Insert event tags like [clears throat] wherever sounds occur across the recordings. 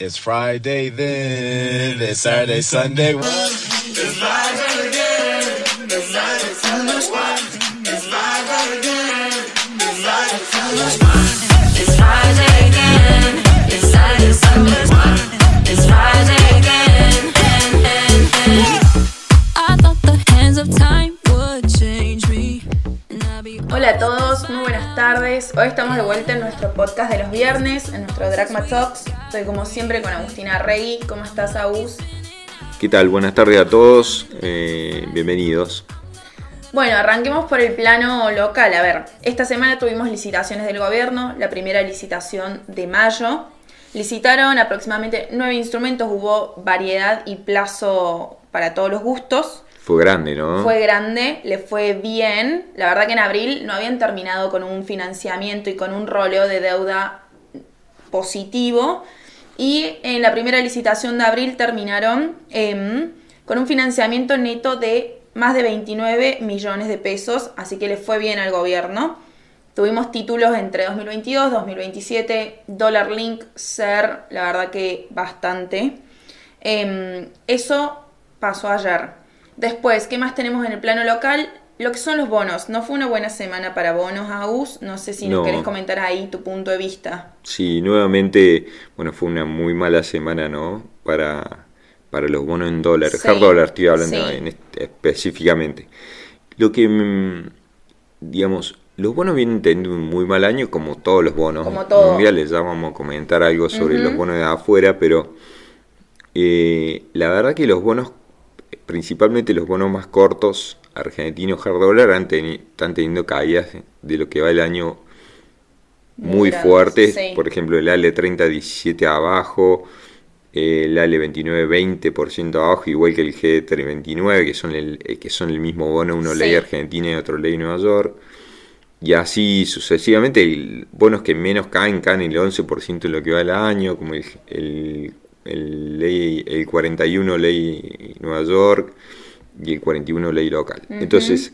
It's Friday then, it's Saturday, Sunday. It's Friday. It's Friday again, I thought the hands of time would change me. Hola a todos, muy buenas tardes. Hoy estamos de vuelta en nuestro podcast de los viernes, en nuestro Dragma Talks. Estoy como siempre con Agustina Rey. ¿Cómo estás, Agus? ¿Qué tal? Buenas tardes a todos. Eh, bienvenidos. Bueno, arranquemos por el plano local. A ver, esta semana tuvimos licitaciones del gobierno, la primera licitación de mayo. Licitaron aproximadamente nueve instrumentos, hubo variedad y plazo para todos los gustos. Fue grande, ¿no? Fue grande, le fue bien. La verdad que en abril no habían terminado con un financiamiento y con un roleo de deuda positivo. Y en la primera licitación de abril terminaron em, con un financiamiento neto de más de 29 millones de pesos, así que le fue bien al gobierno. Tuvimos títulos entre 2022, 2027, Dollar Link, SER, la verdad que bastante. Em, eso pasó ayer. Después, ¿qué más tenemos en el plano local? Lo que son los bonos. No fue una buena semana para bonos, AUS. No sé si nos querés comentar ahí tu punto de vista. Sí, nuevamente, bueno, fue una muy mala semana, ¿no? Para, para los bonos en dólares. Sí, dólar, estoy hablando este, específicamente. Lo que, mm, digamos, los bonos vienen teniendo un muy mal año, como todos los bonos como mundiales. Ya vamos a comentar algo sobre los bonos de afuera, pero eh, la verdad que los bonos principalmente los bonos más cortos argentinos hard dollar están teniendo caídas de lo que va el año muy, fuertes. Por ejemplo, el ALE 30 17 abajo, el ALE 29 20% abajo, igual que el G 29 que son el, eh, que son el mismo bono, uno ley Argentina y otro ley Nueva York. Y así sucesivamente, bonos que menos caen, caen el 11% en lo que va el año, como el, el el, ley, el 41 ley Nueva York y el 41 ley local. Entonces,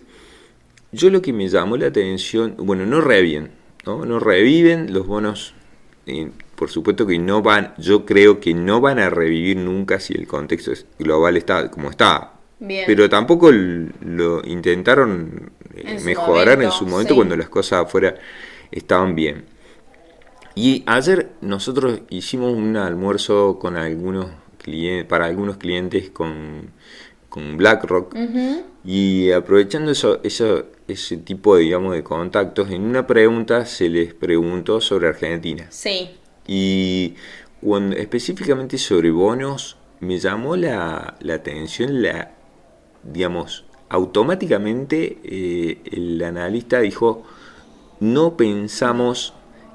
yo lo que me llamó la atención, bueno, no reviven, ¿no? No reviven los bonos, por supuesto que no van, yo creo que no van a revivir nunca si el contexto global está como está. Pero tampoco lo intentaron eh, mejorar en su momento cuando las cosas afuera estaban bien. Y ayer nosotros hicimos un almuerzo con algunos clientes, para algunos clientes con, BlackRock y aprovechando eso, eso, ese tipo de, digamos, de contactos, en una pregunta se les preguntó sobre Argentina. Sí. Y cuando, específicamente sobre bonos, me llamó la, atención la, digamos, automáticamente eh, el analista dijo, no pensamos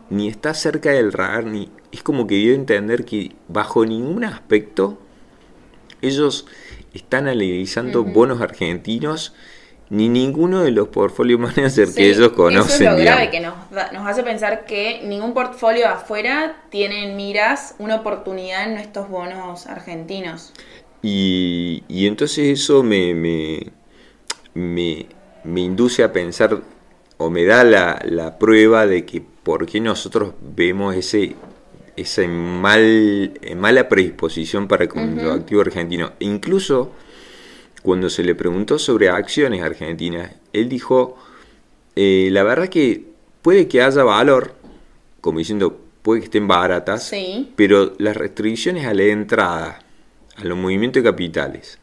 ni está cerca del radar, ni es como que dio a entender que bajo ningún aspecto ellos están analizando bonos argentinos ni ninguno de los portfolios managers que ellos conocen. Eso es lo grave que nos, nos, hace pensar que ningún portfolio afuera tiene en miras una oportunidad en nuestros bonos argentinos. Y, y entonces eso me, me, me, me, induce a pensar o me da la, la prueba de que por qué nosotros vemos ese esa mal, mala predisposición para con los activos argentinos. incluso cuando se le preguntó sobre acciones argentinas, él dijo, eh, la verdad que puede que haya valor, como diciendo, puede que estén baratas, pero las restricciones a la entrada, a los movimientos de capitales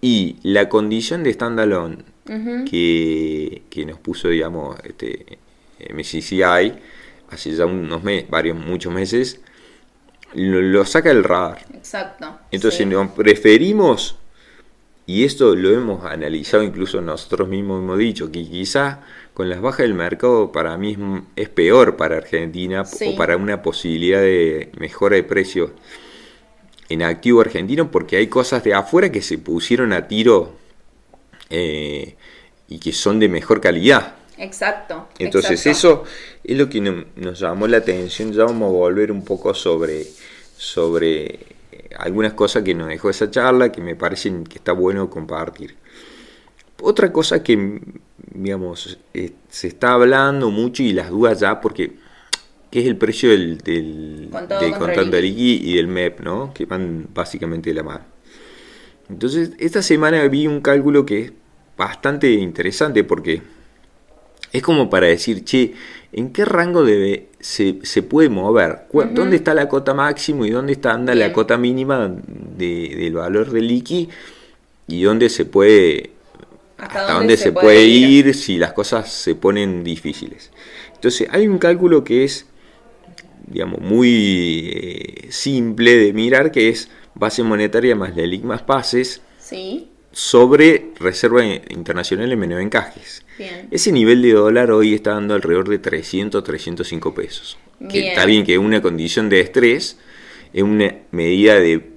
y la condición de standalone que, que nos puso, digamos, este, MCCI, hace ya unos meses, varios, muchos meses, lo, saca del radar. Exacto. Entonces preferimos, y esto lo hemos analizado incluso nosotros mismos hemos dicho, que quizá con las bajas del mercado para mí es, peor para Argentina o para una posibilidad de mejora de precios en activo argentino porque hay cosas de afuera que se pusieron a tiro eh, y que son de mejor calidad. Exacto. Entonces eso es lo que nos llamó la atención. Ya vamos a volver un poco sobre, sobre eh, algunas cosas que nos dejó esa charla que me parecen que está bueno compartir. Otra cosa que, digamos, eh, se está hablando mucho y las dudas ya, porque que es el precio del, del, del de liqui y del MEP, ¿no? que van básicamente de la mano. Entonces, esta semana vi un cálculo que es bastante interesante porque es como para decir, che, ¿en qué rango debe, se, puede mover? ¿Dónde está la cota máximo y dónde está anda la cota mínima del valor del liqui? Y dónde se puede, hasta, dónde, se, puede, ir si las cosas se ponen difíciles. Entonces, hay un cálculo que es digamos, muy eh, simple de mirar, que es base monetaria más la LIC más pases sobre Reserva Internacional en menos encajes. Ese nivel de dólar hoy está dando alrededor de 300, 305 pesos. Que está bien que una condición de estrés es una medida de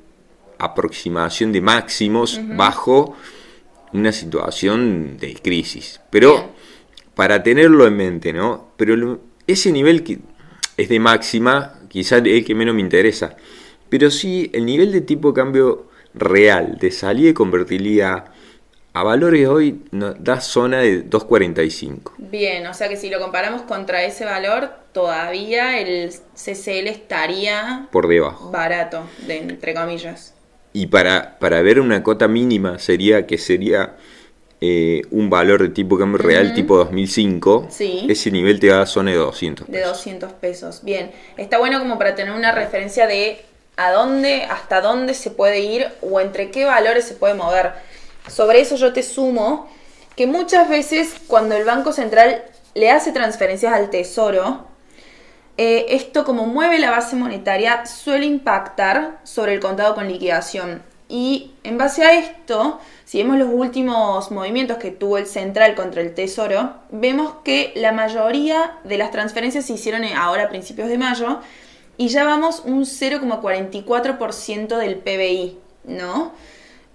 aproximación de máximos bajo una situación de crisis. Pero para tenerlo en mente, ¿no? Pero ese nivel que es de máxima, quizás es el que menos me interesa. Pero sí, el nivel de tipo de cambio real de salida y convertibilidad a valores hoy da zona de 2.45. Bien, o sea que si lo comparamos contra ese valor, todavía el CCL estaría por debajo. Barato, de, entre comillas. Y para, para ver una cota mínima sería que sería eh, un valor de tipo cambio real tipo 2005, ese nivel te da zona de 200 pesos. De 200 pesos, bien. Está bueno como para tener una referencia de a dónde, hasta dónde se puede ir o entre qué valores se puede mover. Sobre eso yo te sumo que muchas veces cuando el Banco Central le hace transferencias al Tesoro, eh, esto como mueve la base monetaria suele impactar sobre el contado con liquidación. Y en base a esto, si vemos los últimos movimientos que tuvo el central contra el tesoro, vemos que la mayoría de las transferencias se hicieron ahora a principios de mayo y ya vamos un 0,44% del PBI, ¿no?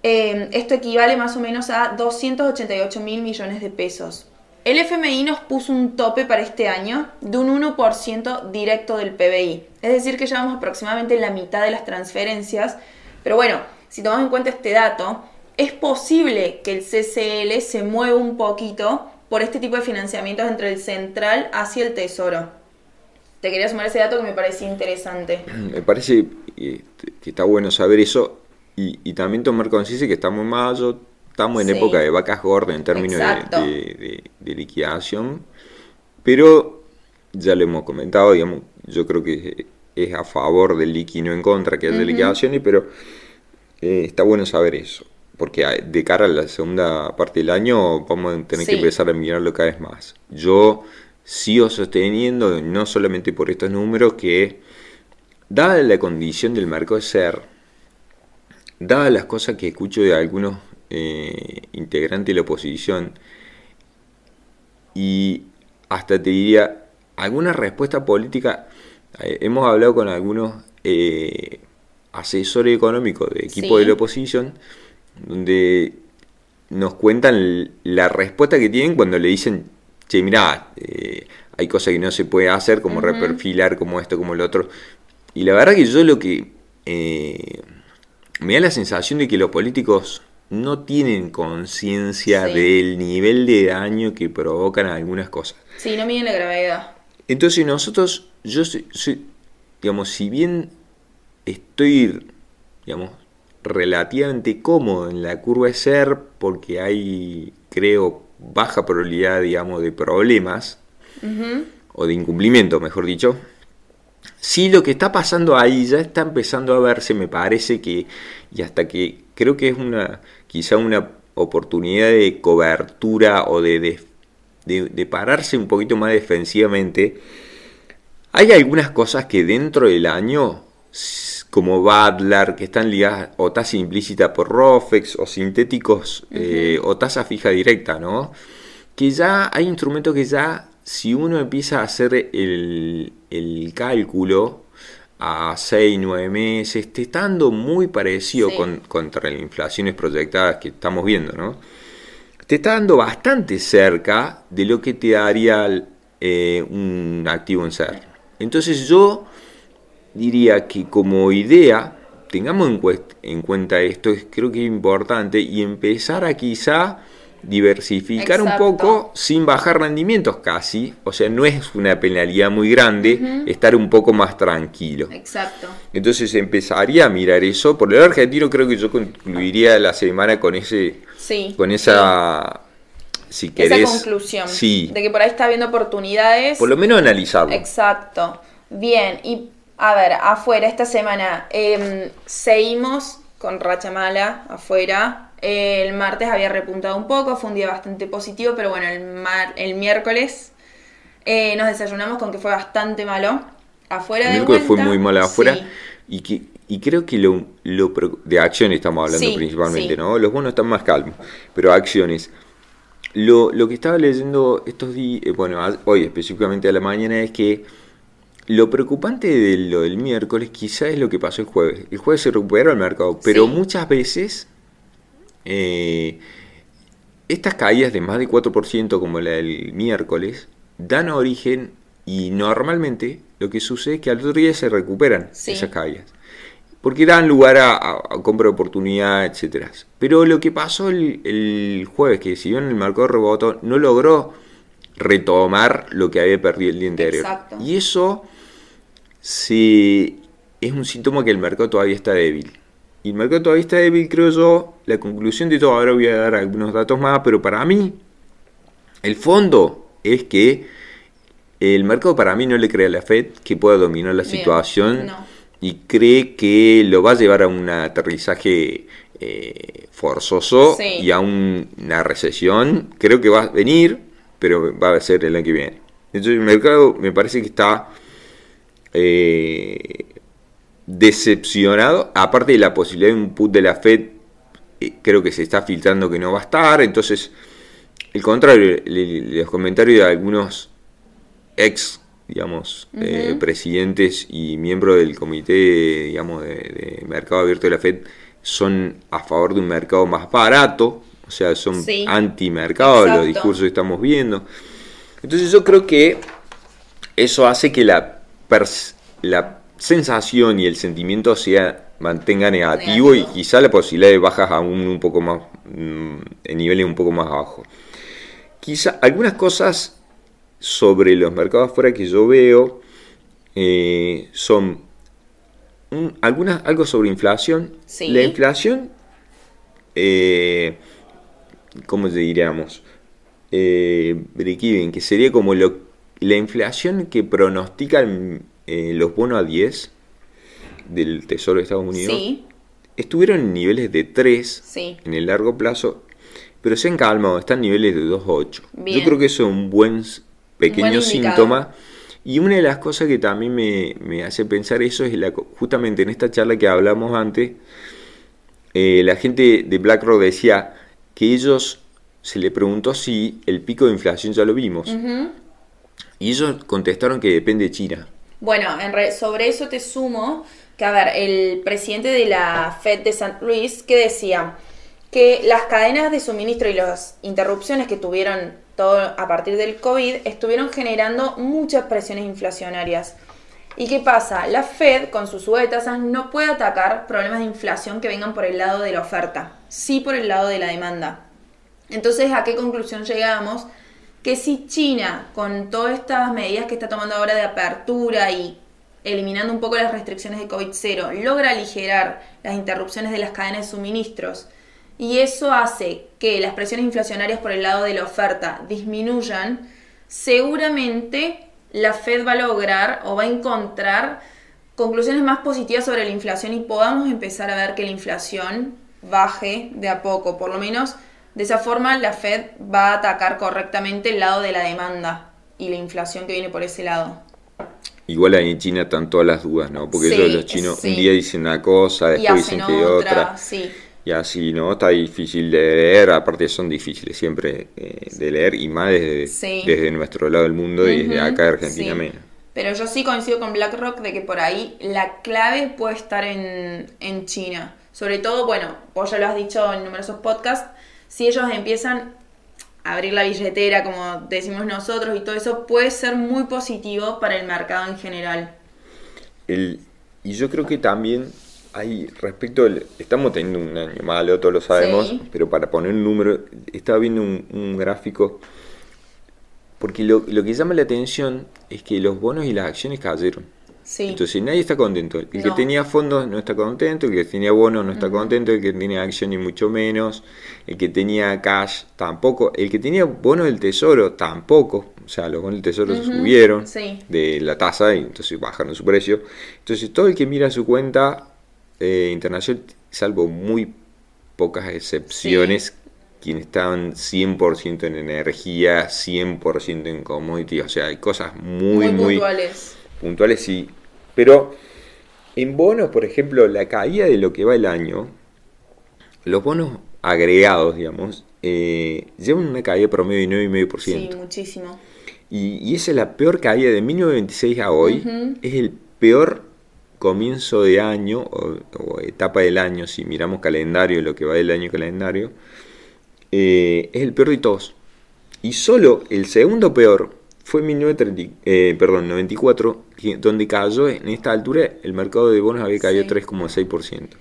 Eh, esto equivale más o menos a 288 mil millones de pesos. El FMI nos puso un tope para este año de un 1% directo del PBI. Es decir, que ya vamos aproximadamente en la mitad de las transferencias. Pero bueno, si tomamos en cuenta este dato, es posible que el CCL se mueva un poquito por este tipo de financiamientos entre el central hacia el tesoro. Te quería sumar ese dato que me parecía interesante. [clears throat] Me parece que está bueno saber eso y, también tomar conciencia que estamos en mayo, estamos en época de vacas gordas en términos de, liquidación, pero ya lo hemos comentado, digamos, yo creo que es a favor del liqui, no en contra que haya liquidaciones, pero eh, está bueno saber eso, porque de cara a la segunda parte del año vamos a tener que empezar a mirarlo cada vez más. Yo sigo sosteniendo, no solamente por estos números, que dada la condición del marco de ser, dadas las cosas que escucho de algunos eh, integrantes de la oposición, y hasta te diría, alguna respuesta política, eh, hemos hablado con algunos asesor económico de equipo de la oposición, donde nos cuentan la respuesta que tienen cuando le dicen, che, mirá, eh, hay cosas que no se puede hacer, como reperfilar, como esto, como lo otro. Y la verdad que yo lo que eh, me da la sensación de que los políticos no tienen conciencia del nivel de daño que provocan algunas cosas. Sí, no miden la gravedad. Entonces nosotros, yo digamos, si bien estoy, digamos, relativamente cómodo en la curva de ser porque hay, creo, baja probabilidad, digamos, de problemas o de incumplimiento, mejor dicho. Sí, lo que está pasando ahí ya está empezando a verse, me parece que, y hasta que creo que es una, quizá una oportunidad de cobertura o de, de, de pararse un poquito más defensivamente. Hay algunas cosas que dentro del año como Badlar, que están ligadas o tasa implícita por ROFEX o sintéticos eh, o tasa fija directa, ¿no? Que ya hay instrumentos que ya, si uno empieza a hacer el, cálculo a 6, 9 meses, te está dando muy parecido con, contra las inflaciones proyectadas que estamos viendo, ¿no? Te está dando bastante cerca de lo que te daría eh, un activo en ser. Entonces yo diría que como idea, tengamos en, cuenta esto, creo que es importante, y empezar a quizá diversificar un poco sin bajar rendimientos casi. O sea, no es una penalidad muy grande estar un poco más tranquilo. Exacto. Entonces empezaría a mirar eso. Por el argentino creo que yo concluiría la semana con ese... con esa... Si querés, esa conclusión sí. de que por ahí está viendo oportunidades. Por lo menos analizarlo. Exacto. Bien, y a ver, afuera esta semana em, seguimos con racha mala afuera el martes había repuntado un poco, fue un día bastante positivo, pero bueno, el, el miércoles eh, nos desayunamos con que fue bastante malo. Afuera el de fue muy malo afuera. Y, que, y creo que lo, de acciones estamos hablando principalmente, ¿no? Los bonos están más calmos, pero acciones. Lo, lo que estaba leyendo estos días, eh, bueno, hoy específicamente a la mañana, es que lo preocupante de lo del miércoles quizá es lo que pasó el jueves. El jueves se recuperó el mercado, pero muchas veces eh, estas caídas de más de 4% como la del miércoles dan origen y normalmente lo que sucede es que al otro día se recuperan esas caídas. Porque dan lugar a, compra de oportunidad, etc. Pero lo que pasó el, jueves, que si bien el mercado rebotó, no logró retomar lo que había perdido el día anterior. Y eso es un síntoma que el mercado todavía está débil. Y el mercado todavía está débil, creo yo. La conclusión de todo, ahora voy a dar algunos datos más, pero para mí, el fondo es que el mercado para mí no le cree a la Fed que pueda dominar la situación y cree que lo va a llevar a un aterrizaje eh, forzoso y a una recesión. Creo que va a venir, pero va a ser el año que viene. Entonces el mercado me parece que está eh, decepcionado, aparte de la posibilidad de un put de la Fed, eh, creo que se está filtrando que no va a estar, entonces, el contrario, los comentarios de algunos ex, digamos, eh, presidentes y miembros del comité, digamos, de, mercado abierto de la Fed, son a favor de un mercado más barato, o sea, son anti-mercado los discursos que estamos viendo. Entonces yo creo que eso hace que la, la sensación y el sentimiento sea mantenga negativo, y quizá la posibilidad de bajas aún un poco más mm, en niveles un poco más abajo. Quizá algunas cosas sobre los mercados afuera que yo veo eh, son algunas algo sobre inflación. La inflación, eh, ¿cómo diríamos? Eh, que sería como lo, la inflación que pronostica el, eh, los bonos a 10 del Tesoro de Estados Unidos estuvieron en niveles de 3 en el largo plazo, pero se han calmado, están en niveles de 2,8. Yo creo que eso es un buen pequeño síntoma. Y una de las cosas que también me, hace pensar eso es la, justamente en esta charla que hablamos antes, eh, la gente de BlackRock decía que ellos se le preguntó si el pico de inflación ya lo vimos. Y ellos contestaron que depende de China. Bueno, sobre eso te sumo que, a ver, el presidente de la Fed de St. Louis, que decía que las cadenas de suministro y las interrupciones que tuvieron todo a partir del COVID estuvieron generando muchas presiones inflacionarias. ¿Y qué pasa? La Fed, con su sube de tasas, no puede atacar problemas de inflación que vengan por el lado de la oferta, sí por el lado de la demanda. Entonces, ¿a qué conclusión llegamos? Que si China, con todas estas medidas que está tomando ahora de apertura y eliminando un poco las restricciones de COVID-0, logra aligerar las interrupciones de las cadenas de suministros y eso hace que las presiones inflacionarias por el lado de la oferta disminuyan, seguramente la Fed va a lograr o va a encontrar conclusiones más positivas sobre la inflación y podamos empezar a ver que la inflación baje de a poco, por lo menos de esa forma, la Fed va a atacar correctamente el lado de la demanda y la inflación que viene por ese lado. Igual ahí en China están todas las dudas, ¿no? Porque ellos, los chinos un día dicen una cosa, después dicen que otra. Y así, ¿no? Está difícil de leer, aparte son difíciles siempre eh, de leer y más desde, desde nuestro lado del mundo y desde acá de Argentina menos. Pero yo sí coincido con BlackRock de que por ahí la clave puede estar en, en China. Sobre todo, bueno, vos ya lo has dicho en numerosos podcasts, si ellos empiezan a abrir la billetera, como decimos nosotros, y todo eso, puede ser muy positivo para el mercado en general. y yo creo que también hay respecto, estamos teniendo un año malo, todos lo sabemos, pero para poner un número, estaba viendo un, gráfico, porque lo, lo, que llama la atención es que los bonos y las acciones cayeron. Entonces nadie está contento. El que tenía fondos no está contento, el que tenía bonos no está contento, el que tenía acciones mucho menos, el que tenía cash tampoco, el que tenía bonos del tesoro tampoco. O sea, los bonos del tesoro subieron de la tasa y entonces bajaron su precio. Entonces todo el que mira su cuenta eh, internacional, salvo muy pocas excepciones, quienes estaban 100% en energía, 100% en commodity, o sea, hay cosas muy, muy, puntuales. Puntuales, sí. Pero en bonos, por ejemplo, la caída de lo que va el año, los bonos agregados, digamos, eh, llevan una caída promedio de 9,5%. Sí, muchísimo. Y, y, esa es la peor caída de 1926 a hoy. Es el peor comienzo de año o, etapa del año, si miramos calendario, lo que va del año calendario, eh, es el peor de todos. Y solo el segundo peor fue en 1930, eh, perdón, 94, donde cayó en esta altura el mercado de bonos había caído 3,6%.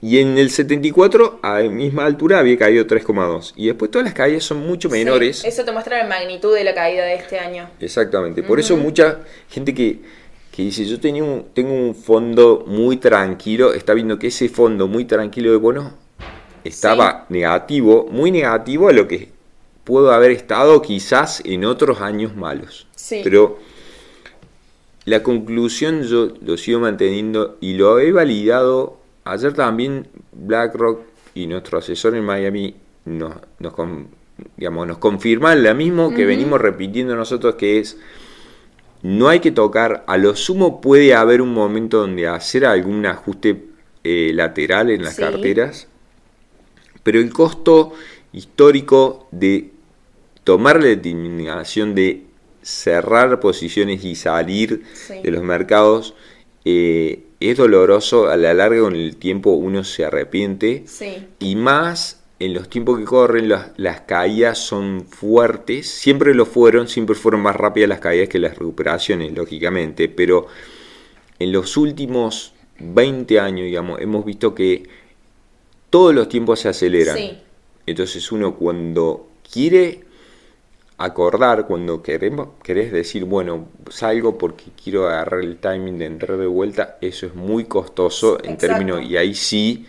Y en el 74, a la misma altura, había caído 3,2%. Y después todas las caídas son mucho menores. eso te muestra la magnitud de la caída de este año. Exactamente. Por eso mucha gente que que dice, yo tenía un, tengo un fondo muy tranquilo, está viendo que ese fondo muy tranquilo de bonos estaba negativo, muy negativo a lo que puedo haber estado quizás en otros años malos. Pero la conclusión yo lo sigo manteniendo y lo he validado. Ayer también BlackRock y nuestro asesor en Miami nos, nos, digamos, nos confirman lo mismo que venimos repitiendo nosotros, que es no hay que tocar, a lo sumo puede haber un momento donde hacer algún ajuste eh, lateral en las carteras, pero el costo histórico de tomar la determinación de cerrar posiciones y salir de los mercados eh, es doloroso, a la larga con el tiempo uno se arrepiente. Y más en los tiempos que corren las, caídas son fuertes, siempre lo fueron, siempre fueron más rápidas las caídas que las recuperaciones, lógicamente, pero en los últimos 20 años, digamos, hemos visto que todos los tiempos se aceleran. Entonces uno cuando quiere acordar, cuando queremos, querés decir, bueno, salgo porque quiero agarrar el timing de entrar de vuelta, eso es muy costoso en términos, y ahí sí...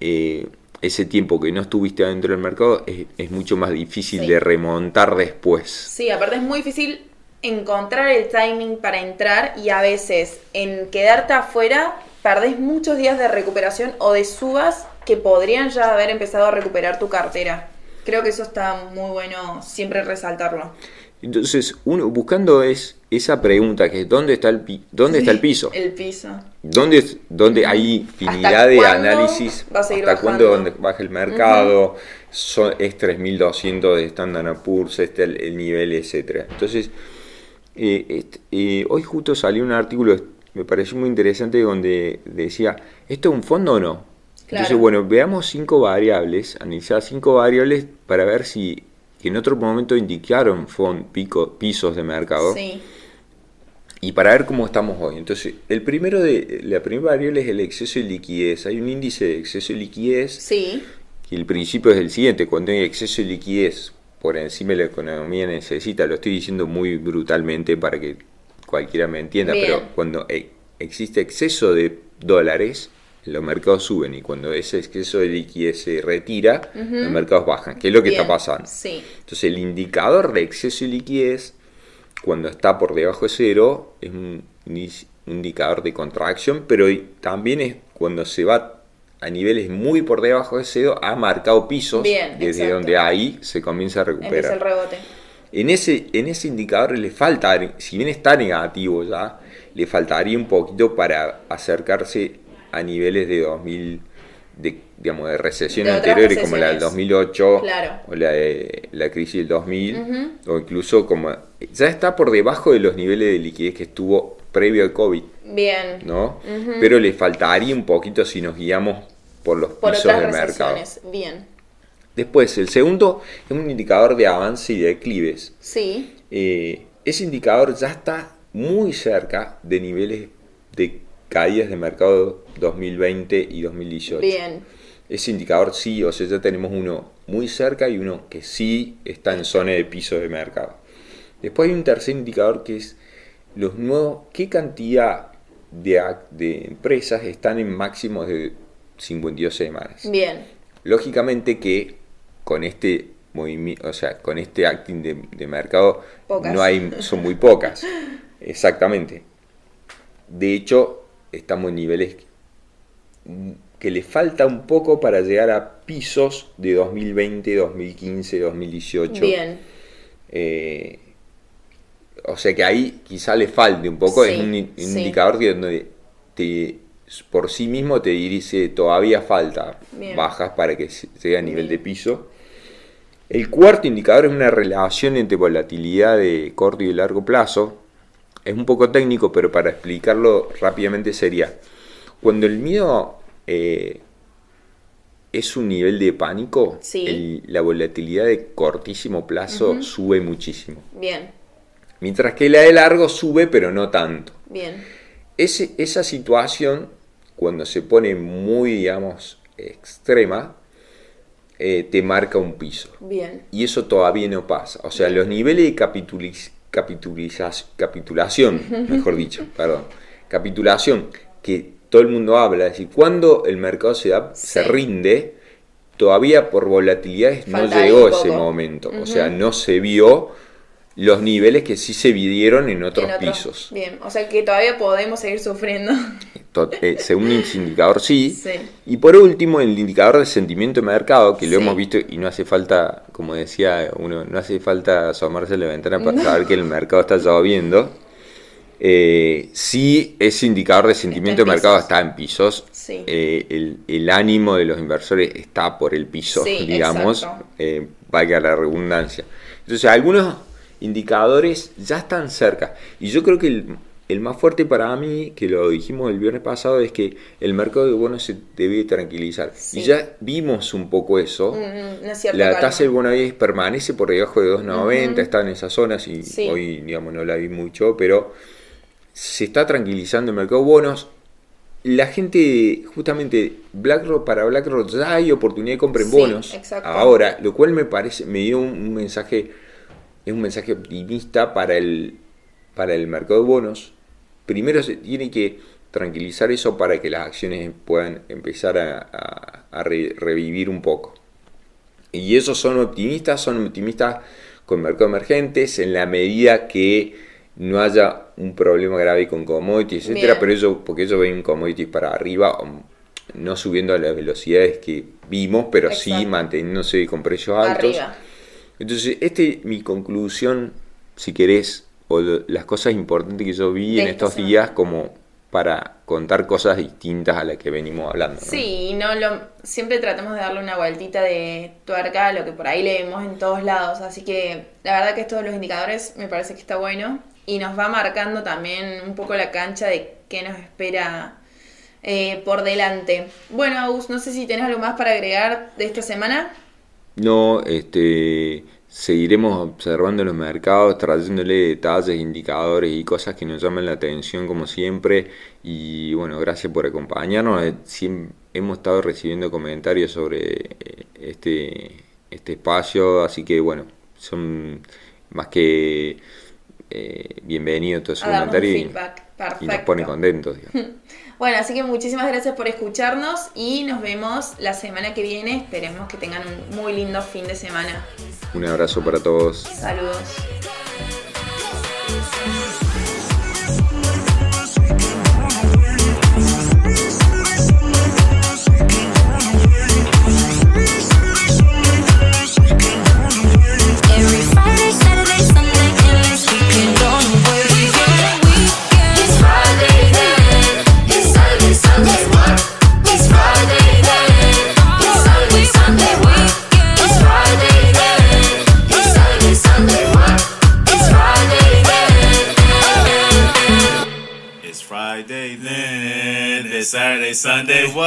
Eh, ese tiempo que no estuviste adentro del mercado es, mucho más difícil de remontar después. Sí, aparte es muy difícil encontrar el timing para entrar y a veces en quedarte afuera perdés muchos días de recuperación o de subas que podrían ya haber empezado a recuperar tu cartera. Creo que eso está muy bueno siempre resaltarlo. Entonces, uno buscando es esa pregunta que es ¿dónde está el, pi dónde está el piso? El piso. ¿Dónde, dónde hay infinidad de análisis? ¿Hasta cuándo baja el mercado? son, es 3200 de Standard Poor's, este el, el nivel, etcétera. Entonces, eh, este, eh, hoy justo salió un artículo, me pareció muy interesante, donde decía, ¿esto es un fondo o no? Entonces, bueno, veamos cinco variables, analizar cinco variables para ver si que en otro momento indicaron pico, pisos de mercado. Sí. Y para ver cómo estamos hoy. Entonces, el primero de la primera variable es el exceso de liquidez. Hay un índice de exceso de liquidez. Sí. Y el principio es el siguiente: cuando hay exceso de liquidez por encima de la economía necesita, lo estoy diciendo muy brutalmente para que cualquiera me entienda, pero cuando e, existe exceso de dólares, los mercados suben y cuando ese exceso de liquidez se retira, los mercados bajan, que es lo que está pasando. Entonces el indicador de exceso de liquidez, cuando está por debajo de cero, es un indicador de contracción, pero también es cuando se va a niveles muy por debajo de cero, ha marcado pisos desde donde ahí se comienza a recuperar. el rebote. En ese, en ese indicador le falta, si bien está negativo ya, le faltaría un poquito para acercarse a niveles de 2000, de, digamos, de recesión anteriores como la del 2008 o la, de, la crisis del 2000, o incluso como ya está por debajo de los niveles de liquidez que estuvo previo al COVID. Bien. ¿No? Pero le faltaría un poquito si nos guiamos por los pisos del mercado. Bien. Después, el segundo es un indicador de avance y de declives. Sí. Eh, ese indicador ya está muy cerca de niveles de caídas de mercado 2020 y 2018. Bien. Ese indicador sí, o sea, ya tenemos uno muy cerca y uno que sí está en zona de piso de mercado. Después hay un tercer indicador que es los nuevos, qué cantidad de, de empresas están en máximos de 52 semanas. Bien. Lógicamente que con este movimiento, o sea, con este acting de, mercado no hay, son muy pocas. [laughs] Exactamente. De hecho, estamos en niveles que le falta un poco para llegar a pisos de 2020, 2015, 2018. Bien. Eh, o sea que ahí quizá le falte un poco, es un, indicador que donde te, por sí mismo te dice todavía falta bajas para que llegue a nivel de piso. El cuarto indicador es una relación entre volatilidad de corto y de largo plazo. Es un poco técnico, pero para explicarlo rápidamente sería, cuando el miedo eh, es un nivel de pánico, la volatilidad de cortísimo plazo sube muchísimo. Bien. Mientras que la de largo sube, pero no tanto. Bien. Ese, esa situación, cuando se pone muy, digamos, extrema, eh, te marca un piso. Bien. Y eso todavía no pasa. O sea, los niveles de capituliz, capitulación, [laughs] mejor dicho, perdón, capitulación, que todo el mundo habla, es decir, cuando el mercado se, da, se rinde, todavía por volatilidades no llegó ese momento. O sea, no se vio los niveles que sí se vidieron en otros, pisos. Bien, o sea que todavía podemos seguir sufriendo. Eh, según el indicador sí. Y por último, el indicador de sentimiento de mercado, que lo hemos visto y no hace falta, como decía uno, no hace falta asomarse a la ventana para saber que el mercado está lloviendo. Eh, sí, ese indicador de sentimiento de mercado está en pisos. Eh, el, ánimo de los inversores está por el piso, digamos, eh, valga la redundancia. Entonces, algunos indicadores ya están cerca. Y yo creo que el, más fuerte para mí, que lo dijimos el viernes pasado, es que el mercado de bonos se debe tranquilizar. Y ya vimos un poco eso. Mm, la tasa del bono permanece por debajo de 2,90, está en esas zonas y hoy, digamos, no la vi mucho, pero se está tranquilizando el mercado de bonos. La gente, justamente, BlackRock, para BlackRock ya hay oportunidad de comprar en bonos ahora, lo cual me parece, me dio un mensaje es un mensaje optimista para el, para el mercado de bonos. Primero se tiene que tranquilizar eso para que las acciones puedan empezar a, revivir un poco. Y esos son optimistas, son optimistas con mercados emergentes en la medida que no haya un problema grave con commodities, etcétera, pero eso, porque ellos ven commodities para arriba, no subiendo a las velocidades que vimos, pero sí manteniéndose con precios altos. Entonces, este mi conclusión, si querés, o las cosas importantes que yo vi en estos días como para contar cosas distintas a las que venimos hablando. Sí, no lo, siempre tratamos de darle una vueltita de tuerca a lo que por ahí leemos en todos lados, así que la verdad que estos los indicadores me parece que está bueno y nos va marcando también un poco la cancha de qué nos espera eh, por delante. Bueno, Agus, no sé si tenés algo más para agregar de esta semana. No, este, seguiremos observando los mercados, trayéndole detalles, indicadores y cosas que nos llaman la atención como siempre. Y bueno, gracias por acompañarnos. Eh, hemos estado recibiendo comentarios sobre eh, este, este espacio, así que bueno, son más que eh, bienvenidos todos esos comentarios y, nos pone contentos. [laughs] Bueno, así que muchísimas gracias por escucharnos y nos vemos la semana que viene. Esperemos que tengan un muy lindo fin de semana. Un abrazo para todos. Saludos. Saturday, Sunday, what?